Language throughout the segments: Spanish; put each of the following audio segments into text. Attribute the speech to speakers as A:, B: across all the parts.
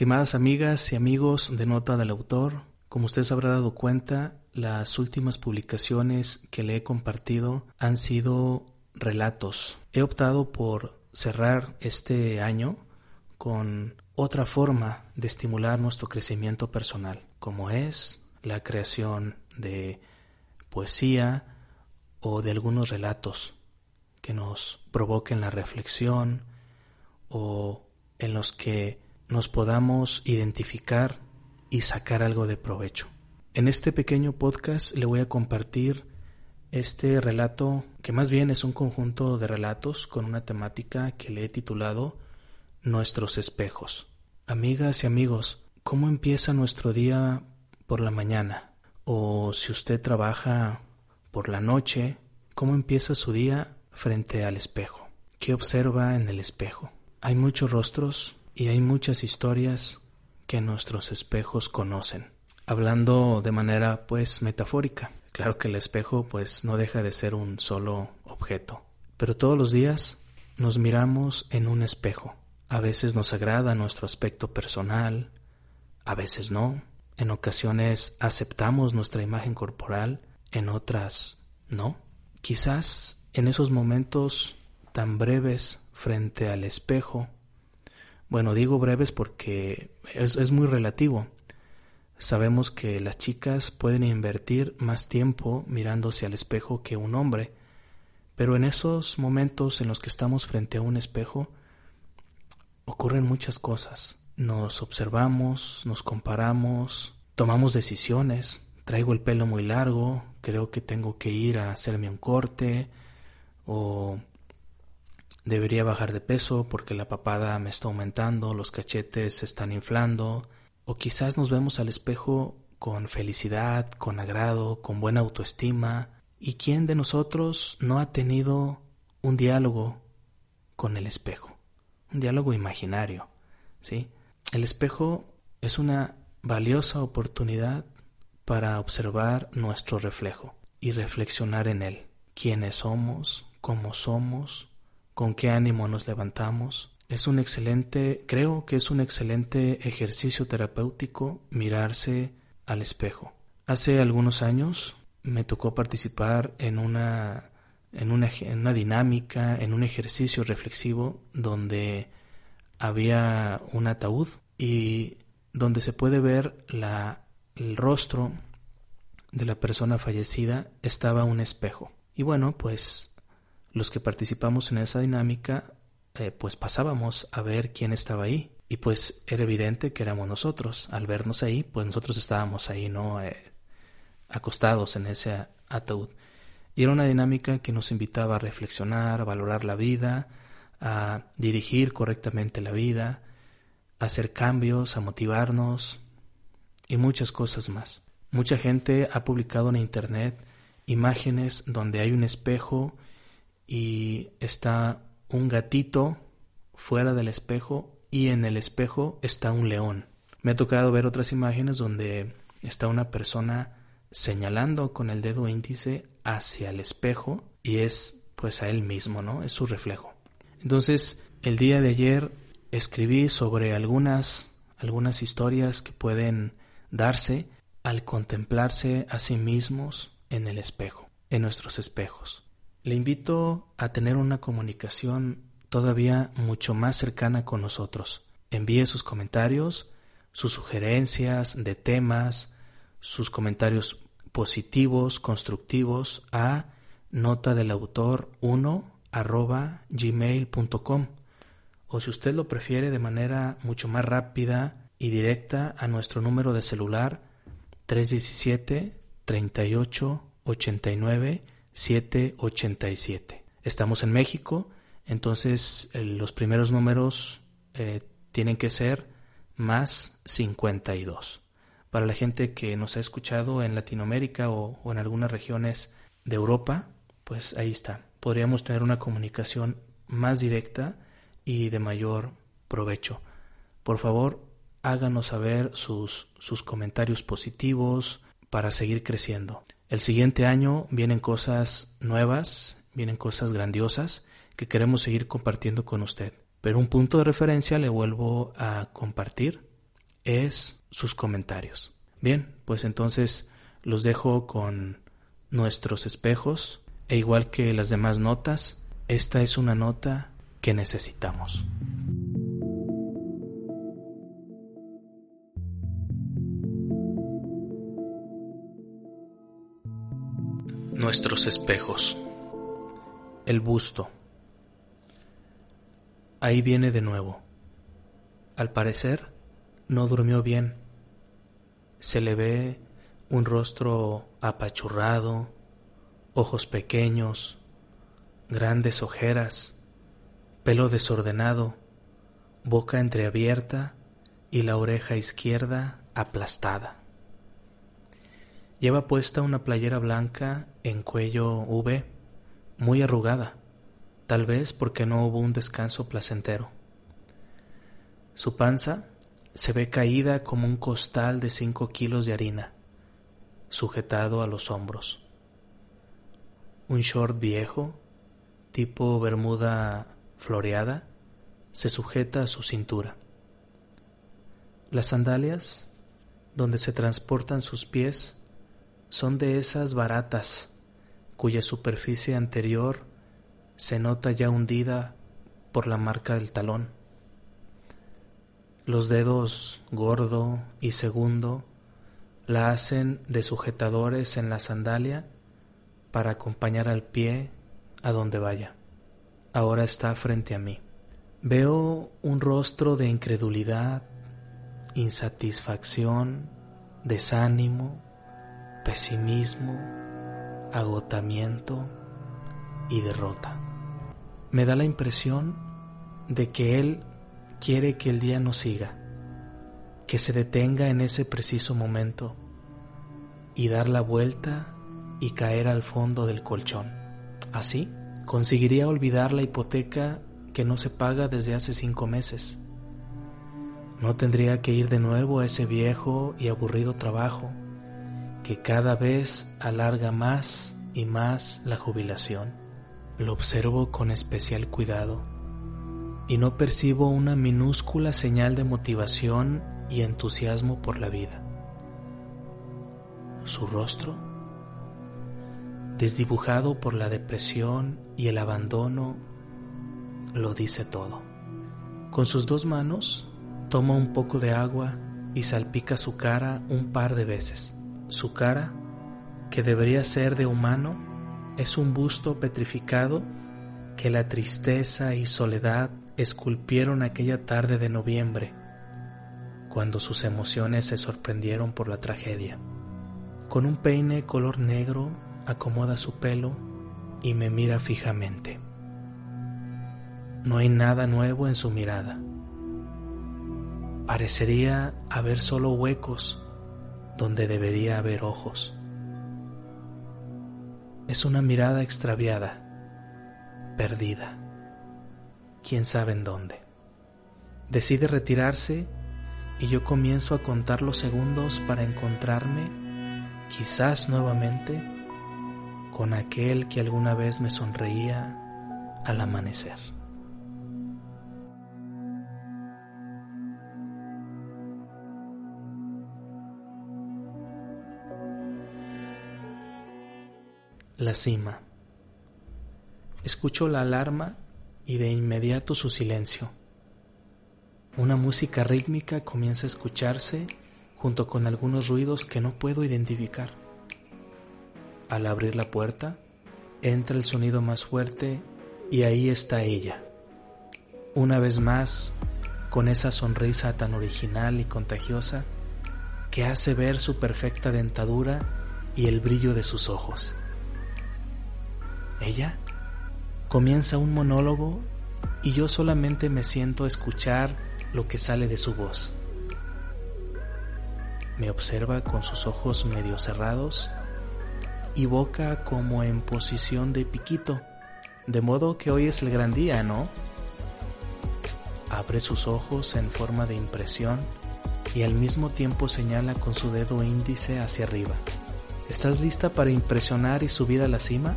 A: Estimadas amigas y amigos de Nota del Autor, como usted se habrá dado cuenta, las últimas publicaciones que le he compartido han sido relatos. He optado por cerrar este año con otra forma de estimular nuestro crecimiento personal, como es la creación de poesía o de algunos relatos que nos provoquen la reflexión o en los que nos podamos identificar y sacar algo de provecho. En este pequeño podcast le voy a compartir este relato que más bien es un conjunto de relatos con una temática que le he titulado Nuestros espejos. Amigas y amigos, ¿cómo empieza nuestro día por la mañana? O si usted trabaja por la noche, ¿cómo empieza su día frente al espejo? ¿Qué observa en el espejo? Hay muchos rostros y hay muchas historias que nuestros espejos conocen. Hablando de manera pues metafórica. Claro que el espejo pues no deja de ser un solo objeto. Pero todos los días nos miramos en un espejo. A veces nos agrada nuestro aspecto personal, a veces no. En ocasiones aceptamos nuestra imagen corporal, en otras no. Quizás en esos momentos tan breves frente al espejo bueno, digo breves porque es, muy relativo. Sabemos que las chicas pueden invertir más tiempo mirándose al espejo que un hombre, pero en esos momentos en los que estamos frente a un espejo ocurren muchas cosas. Nos observamos, nos comparamos, tomamos decisiones. Traigo el pelo muy largo, creo que tengo que ir a hacerme un corte o Debería bajar de peso porque la papada me está aumentando, los cachetes se están inflando, o quizás nos vemos al espejo con felicidad, con agrado, con buena autoestima. ¿Y quién de nosotros no ha tenido un diálogo con el espejo? Un diálogo imaginario, ¿sí? El espejo es una valiosa oportunidad para observar nuestro reflejo y reflexionar en él. ¿Quiénes somos? ¿Cómo somos? Con qué ánimo nos levantamos. Es un excelente, creo que es un excelente ejercicio terapéutico mirarse al espejo. Hace algunos años me tocó participar en una, en una, en una dinámica, en un ejercicio reflexivo donde había un ataúd y donde se puede ver la, el rostro de la persona fallecida estaba un espejo. Y bueno, pues los que participamos en esa dinámica, eh, pues pasábamos a ver quién estaba ahí. Y pues era evidente que éramos nosotros. Al vernos ahí, pues nosotros estábamos ahí, ¿no? Eh, acostados en ese ataúd. Y era una dinámica que nos invitaba a reflexionar, a valorar la vida, a dirigir correctamente la vida, a hacer cambios, a motivarnos y muchas cosas más. Mucha gente ha publicado en Internet imágenes donde hay un espejo y está un gatito fuera del espejo y en el espejo está un león. Me ha tocado ver otras imágenes donde está una persona señalando con el dedo índice hacia el espejo y es pues a él mismo, ¿no? Es su reflejo. Entonces, el día de ayer escribí sobre algunas algunas historias que pueden darse al contemplarse a sí mismos en el espejo. en nuestros espejos. Le invito a tener una comunicación todavía mucho más cercana con nosotros. Envíe sus comentarios, sus sugerencias de temas, sus comentarios positivos, constructivos a nota del autor 1 arroba gmail.com o si usted lo prefiere de manera mucho más rápida y directa a nuestro número de celular 317 38 89 787. Estamos en México, entonces eh, los primeros números eh, tienen que ser más 52. Para la gente que nos ha escuchado en Latinoamérica o, o en algunas regiones de Europa, pues ahí está. Podríamos tener una comunicación más directa y de mayor provecho. Por favor, háganos saber sus, sus comentarios positivos para seguir creciendo. El siguiente año vienen cosas nuevas, vienen cosas grandiosas que queremos seguir compartiendo con usted. Pero un punto de referencia le vuelvo a compartir es sus comentarios. Bien, pues entonces los dejo con nuestros espejos e igual que las demás notas, esta es una nota que necesitamos. Nuestros espejos. El busto. Ahí viene de nuevo. Al parecer, no durmió bien. Se le ve un rostro apachurrado, ojos pequeños, grandes ojeras, pelo desordenado, boca entreabierta y la oreja izquierda aplastada. Lleva puesta una playera blanca en cuello V, muy arrugada, tal vez porque no hubo un descanso placentero. Su panza se ve caída como un costal de cinco kilos de harina, sujetado a los hombros un short viejo, tipo bermuda floreada, se sujeta a su cintura. Las sandalias, donde se transportan sus pies, son de esas baratas cuya superficie anterior se nota ya hundida por la marca del talón. Los dedos gordo y segundo la hacen de sujetadores en la sandalia para acompañar al pie a donde vaya. Ahora está frente a mí. Veo un rostro de incredulidad, insatisfacción, desánimo, pesimismo, agotamiento y derrota. Me da la impresión de que Él quiere que el día no siga, que se detenga en ese preciso momento y dar la vuelta y caer al fondo del colchón. Así, conseguiría olvidar la hipoteca que no se paga desde hace cinco meses. No tendría que ir de nuevo a ese viejo y aburrido trabajo que cada vez alarga más y más la jubilación. Lo observo con especial cuidado y no percibo una minúscula señal de motivación y entusiasmo por la vida. Su rostro desdibujado por la depresión y el abandono, lo dice todo. Con sus dos manos toma un poco de agua y salpica su cara un par de veces. Su cara, que debería ser de humano, es un busto petrificado que la tristeza y soledad esculpieron aquella tarde de noviembre, cuando sus emociones se sorprendieron por la tragedia. Con un peine color negro acomoda su pelo y me mira fijamente. No hay nada nuevo en su mirada. Parecería haber solo huecos donde debería haber ojos. Es una mirada extraviada, perdida, quién sabe en dónde. Decide retirarse y yo comienzo a contar los segundos para encontrarme, quizás nuevamente, con aquel que alguna vez me sonreía al amanecer. La cima. Escucho la alarma y de inmediato su silencio. Una música rítmica comienza a escucharse junto con algunos ruidos que no puedo identificar. Al abrir la puerta, entra el sonido más fuerte y ahí está ella. Una vez más, con esa sonrisa tan original y contagiosa que hace ver su perfecta dentadura y el brillo de sus ojos. Ella Comienza un monólogo y yo solamente me siento a escuchar lo que sale de su voz. Me observa con sus ojos medio cerrados y boca como en posición de piquito, de modo que hoy es el gran día, ¿no? Abre sus ojos en forma de impresión y al mismo tiempo señala con su dedo índice hacia arriba. ¿Estás lista para impresionar y subir a la cima?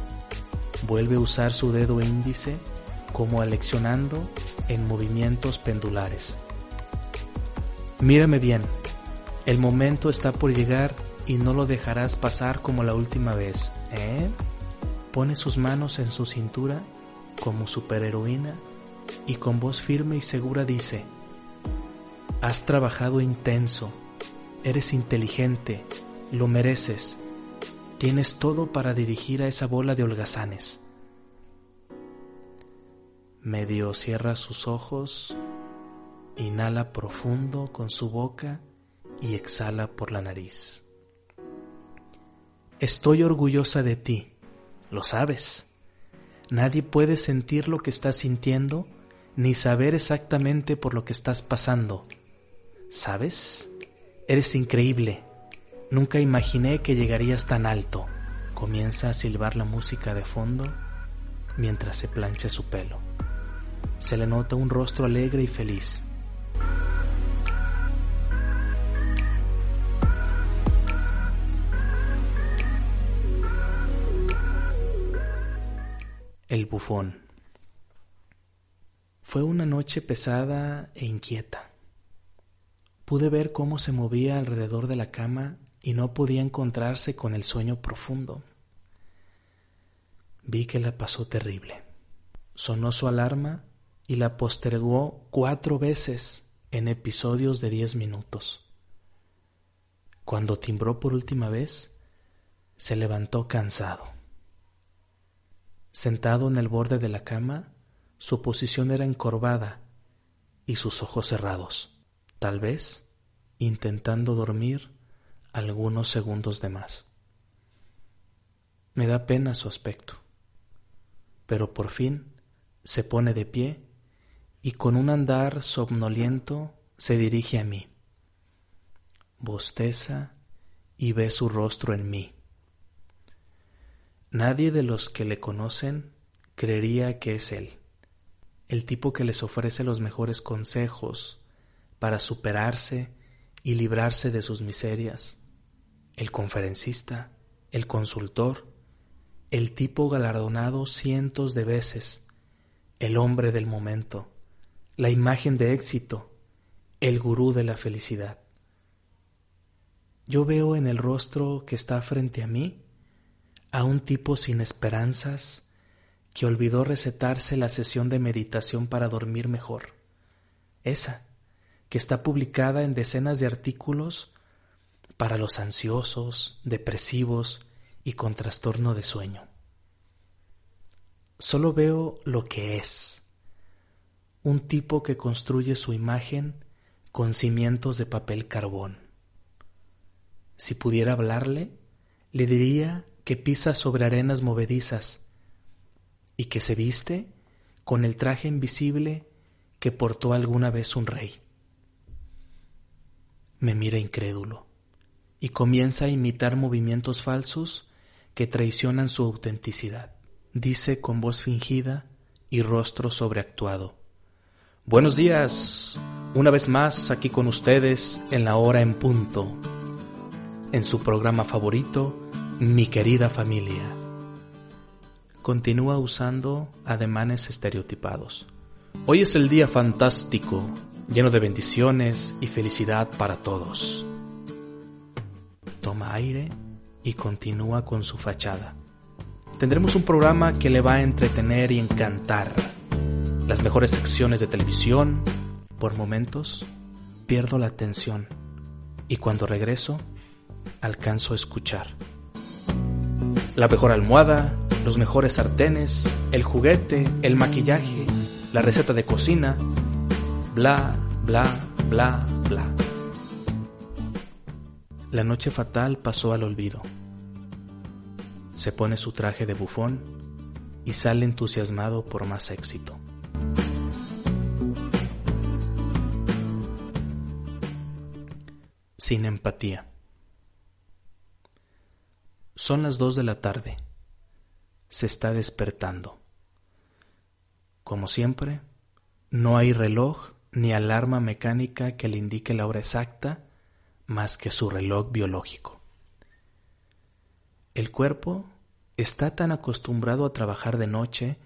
A: Vuelve a usar su dedo índice como aleccionando en movimientos pendulares. Mírame bien, el momento está por llegar y no lo dejarás pasar como la última vez, ¿eh? Pone sus manos en su cintura como superheroína y con voz firme y segura dice, Has trabajado intenso, eres inteligente, lo mereces, Tienes todo para dirigir a esa bola de holgazanes. Medio cierra sus ojos, inhala profundo con su boca y exhala por la nariz. Estoy orgullosa de ti, lo sabes. Nadie puede sentir lo que estás sintiendo ni saber exactamente por lo que estás pasando. ¿Sabes? Eres increíble Nunca imaginé que llegarías tan alto. Comienza a silbar la música de fondo mientras se plancha su pelo. Se le nota un rostro alegre y feliz. El bufón. Fue una noche pesada e inquieta. Pude ver cómo se movía alrededor de la cama y no podía encontrarse con el sueño profundo. Vi que la pasó terrible. Sonó su alarma y la postergó cuatro veces en episodios de diez minutos. Cuando timbró por última vez, se levantó cansado. Sentado en el borde de la cama, su posición era encorvada y sus ojos cerrados, tal vez intentando dormir algunos segundos de más. Me da pena su aspecto, pero por fin se pone de pie y con un andar somnoliento se dirige a mí. Bosteza y ve su rostro en mí. Nadie de los que le conocen creería que es él, el tipo que les ofrece los mejores consejos para superarse y librarse de sus miserias el conferencista, el consultor, el tipo galardonado cientos de veces, el hombre del momento, la imagen de éxito, el gurú de la felicidad. Yo veo en el rostro que está frente a mí a un tipo sin esperanzas que olvidó recetarse la sesión de meditación para dormir mejor. Esa, que está publicada en decenas de artículos para los ansiosos, depresivos y con trastorno de sueño. Solo veo lo que es, un tipo que construye su imagen con cimientos de papel carbón. Si pudiera hablarle, le diría que pisa sobre arenas movedizas y que se viste con el traje invisible que portó alguna vez un rey. Me mira incrédulo y comienza a imitar movimientos falsos que traicionan su autenticidad. Dice con voz fingida y rostro sobreactuado. Buenos días, una vez más aquí con ustedes en la hora en punto, en su programa favorito, Mi querida familia. Continúa usando ademanes estereotipados. Hoy es el día fantástico, lleno de bendiciones y felicidad para todos toma aire y continúa con su fachada. Tendremos un programa que le va a entretener y encantar. Las mejores secciones de televisión. Por momentos, pierdo la atención y cuando regreso, alcanzo a escuchar. La mejor almohada, los mejores sartenes, el juguete, el maquillaje, la receta de cocina, bla, bla, bla, bla. La noche fatal pasó al olvido. Se pone su traje de bufón y sale entusiasmado por más éxito. Sin empatía. Son las dos de la tarde. Se está despertando. Como siempre, no hay reloj ni alarma mecánica que le indique la hora exacta más que su reloj biológico. El cuerpo está tan acostumbrado a trabajar de noche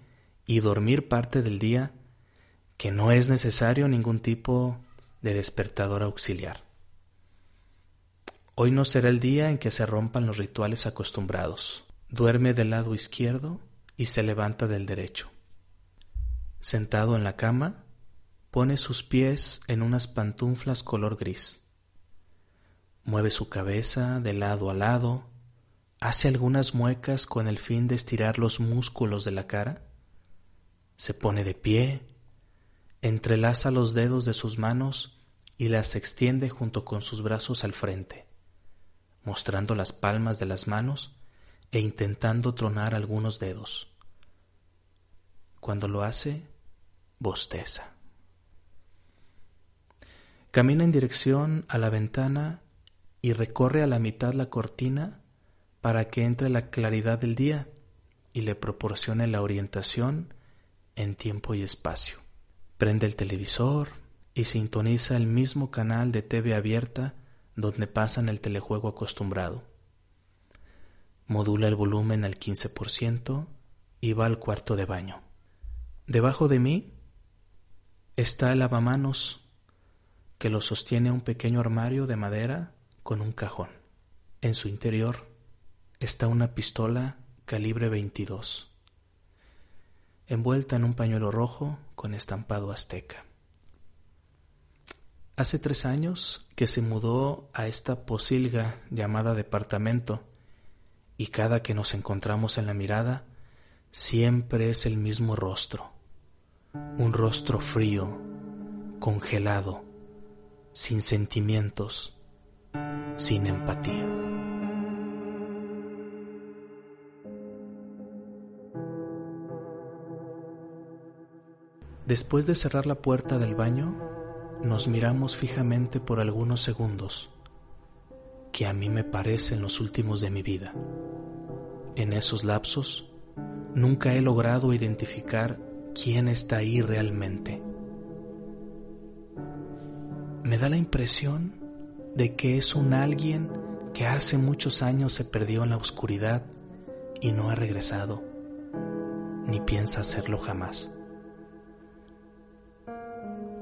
A: y dormir parte del día que no es necesario ningún tipo de despertador auxiliar. Hoy no será el día en que se rompan los rituales acostumbrados. Duerme del lado izquierdo y se levanta del derecho. Sentado en la cama, pone sus pies en unas pantuflas color gris. Mueve su cabeza de lado a lado, hace algunas muecas con el fin de estirar los músculos de la cara, se pone de pie, entrelaza los dedos de sus manos y las extiende junto con sus brazos al frente mostrando las palmas de las manos e intentando tronar algunos dedos. Cuando lo hace, bosteza. Camina en dirección a la ventana y recorre a la mitad la cortina para que entre la claridad del día y le proporcione la orientación en tiempo y espacio. Prende el televisor y sintoniza el mismo canal de TV abierta donde pasan el telejuego acostumbrado. Modula el volumen al 15% y va al cuarto de baño. Debajo de mí está el lavamanos que lo sostiene un pequeño armario de madera con un cajón. En su interior está una pistola calibre 22, envuelta en un pañuelo rojo con estampado azteca. Hace tres años que se mudó a esta posilga llamada departamento y cada que nos encontramos en la mirada siempre es el mismo rostro, un rostro frío, congelado, sin sentimientos, sin empatía. Después de cerrar la puerta del baño, nos miramos fijamente por algunos segundos, que a mí me parecen los últimos de mi vida. En esos lapsos, nunca he logrado identificar quién está ahí realmente. Me da la impresión de que es un alguien que hace muchos años se perdió en la oscuridad y no ha regresado, ni piensa hacerlo jamás.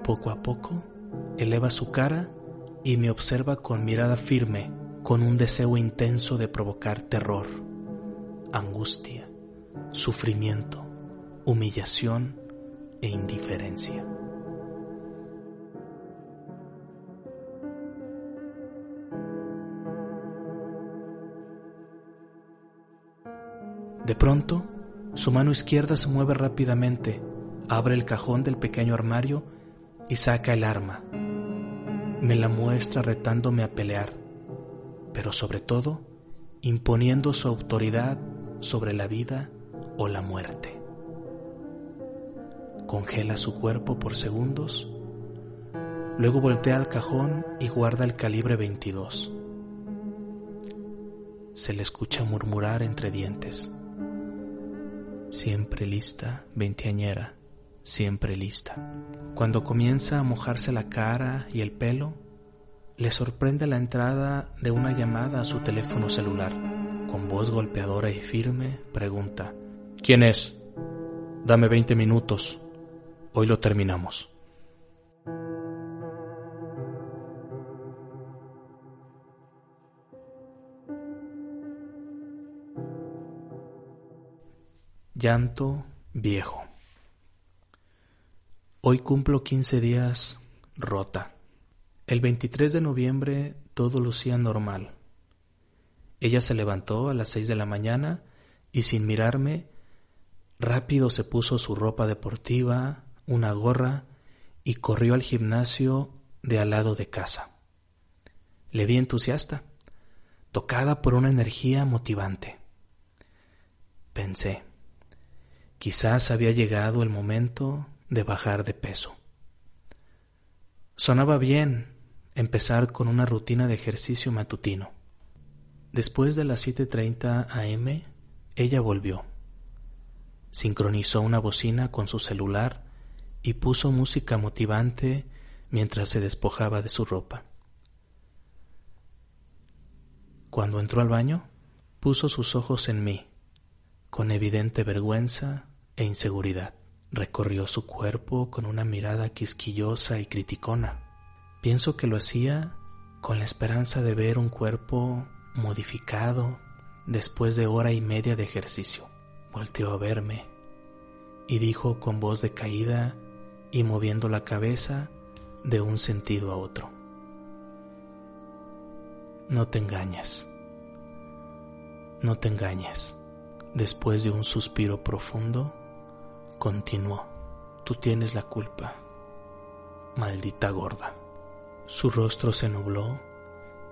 A: Poco a poco, eleva su cara y me observa con mirada firme, con un deseo intenso de provocar terror, angustia, sufrimiento, humillación e indiferencia. De pronto, su mano izquierda se mueve rápidamente, abre el cajón del pequeño armario y saca el arma. Me la muestra retándome a pelear, pero sobre todo imponiendo su autoridad sobre la vida o la muerte. Congela su cuerpo por segundos, luego voltea al cajón y guarda el calibre 22. Se le escucha murmurar entre dientes. Siempre lista, veinteañera siempre lista. Cuando comienza a mojarse la cara y el pelo, le sorprende la entrada de una llamada a su teléfono celular. Con voz golpeadora y firme, pregunta, ¿Quién es? Dame 20 minutos. Hoy lo terminamos. Llanto viejo. Hoy cumplo 15 días rota. El 23 de noviembre todo lucía normal. Ella se levantó a las seis de la mañana y sin mirarme, rápido se puso su ropa deportiva, una gorra y corrió al gimnasio de al lado de casa. Le vi entusiasta, tocada por una energía motivante. Pensé, quizás había llegado el momento de bajar de peso. Sonaba bien empezar con una rutina de ejercicio matutino. Después de las 7.30 am, ella volvió. Sincronizó una bocina con su celular y puso música motivante mientras se despojaba de su ropa. Cuando entró al baño, puso sus ojos en mí, con evidente vergüenza e inseguridad. Recorrió su cuerpo con una mirada quisquillosa y criticona. Pienso que lo hacía con la esperanza de ver un cuerpo modificado después de hora y media de ejercicio. Volteó a verme y dijo con voz decaída y moviendo la cabeza de un sentido a otro. No te engañes. No te engañes. Después de un suspiro profundo, continuó. Tú tienes la culpa. Maldita gorda. Su rostro se nubló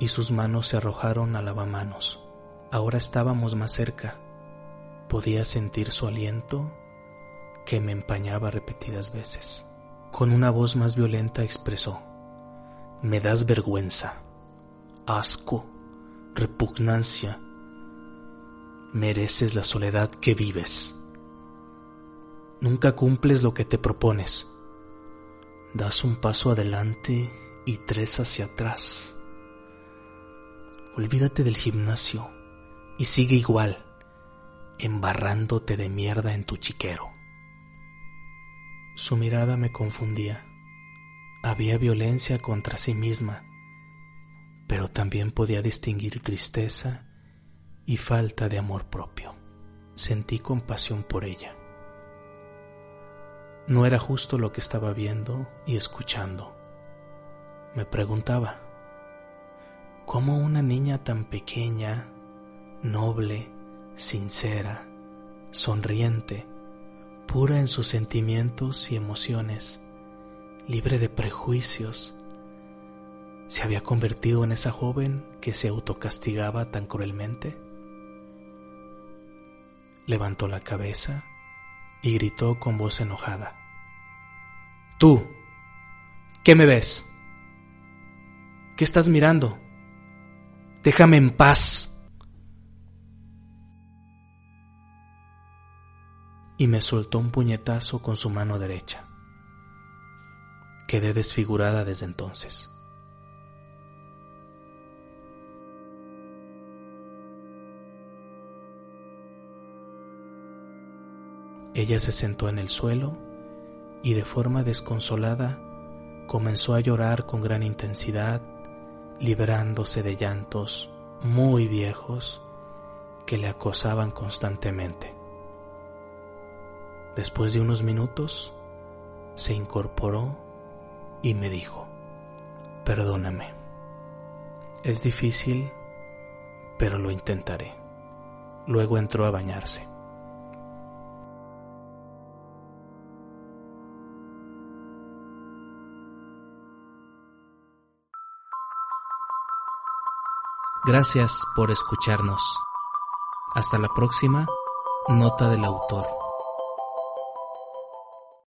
A: y sus manos se arrojaron a lavamanos. Ahora estábamos más cerca. Podía sentir su aliento que me empañaba repetidas veces. Con una voz más violenta expresó, Me das vergüenza asco, repugnancia. Mereces la soledad que vives. Nunca cumples lo que te propones. Das un paso adelante y tres hacia atrás. Olvídate del gimnasio y sigue igual, embarrándote de mierda en tu chiquero. Su mirada me confundía. Había violencia contra sí misma pero también podía distinguir tristeza y falta de amor propio. Sentí compasión por ella. No era justo lo que estaba viendo y escuchando. Me preguntaba, ¿cómo una niña tan pequeña, noble, sincera, sonriente, pura en sus sentimientos y emociones, libre de prejuicios, se había convertido en esa joven que se autocastigaba tan cruelmente? Levantó la cabeza y gritó con voz enojada. Tú, ¿qué me ves? ¿Qué estás mirando? Déjame en paz. Y me soltó un puñetazo con su mano derecha. Quedé desfigurada desde entonces. Ella se sentó en el suelo y de forma desconsolada comenzó a llorar con gran intensidad, librándose de llantos muy viejos que le acosaban constantemente. Después de unos minutos, se incorporó y me dijo, perdóname, es difícil, pero lo intentaré. Luego entró a bañarse. Gracias por escucharnos. Hasta la próxima, nota del autor.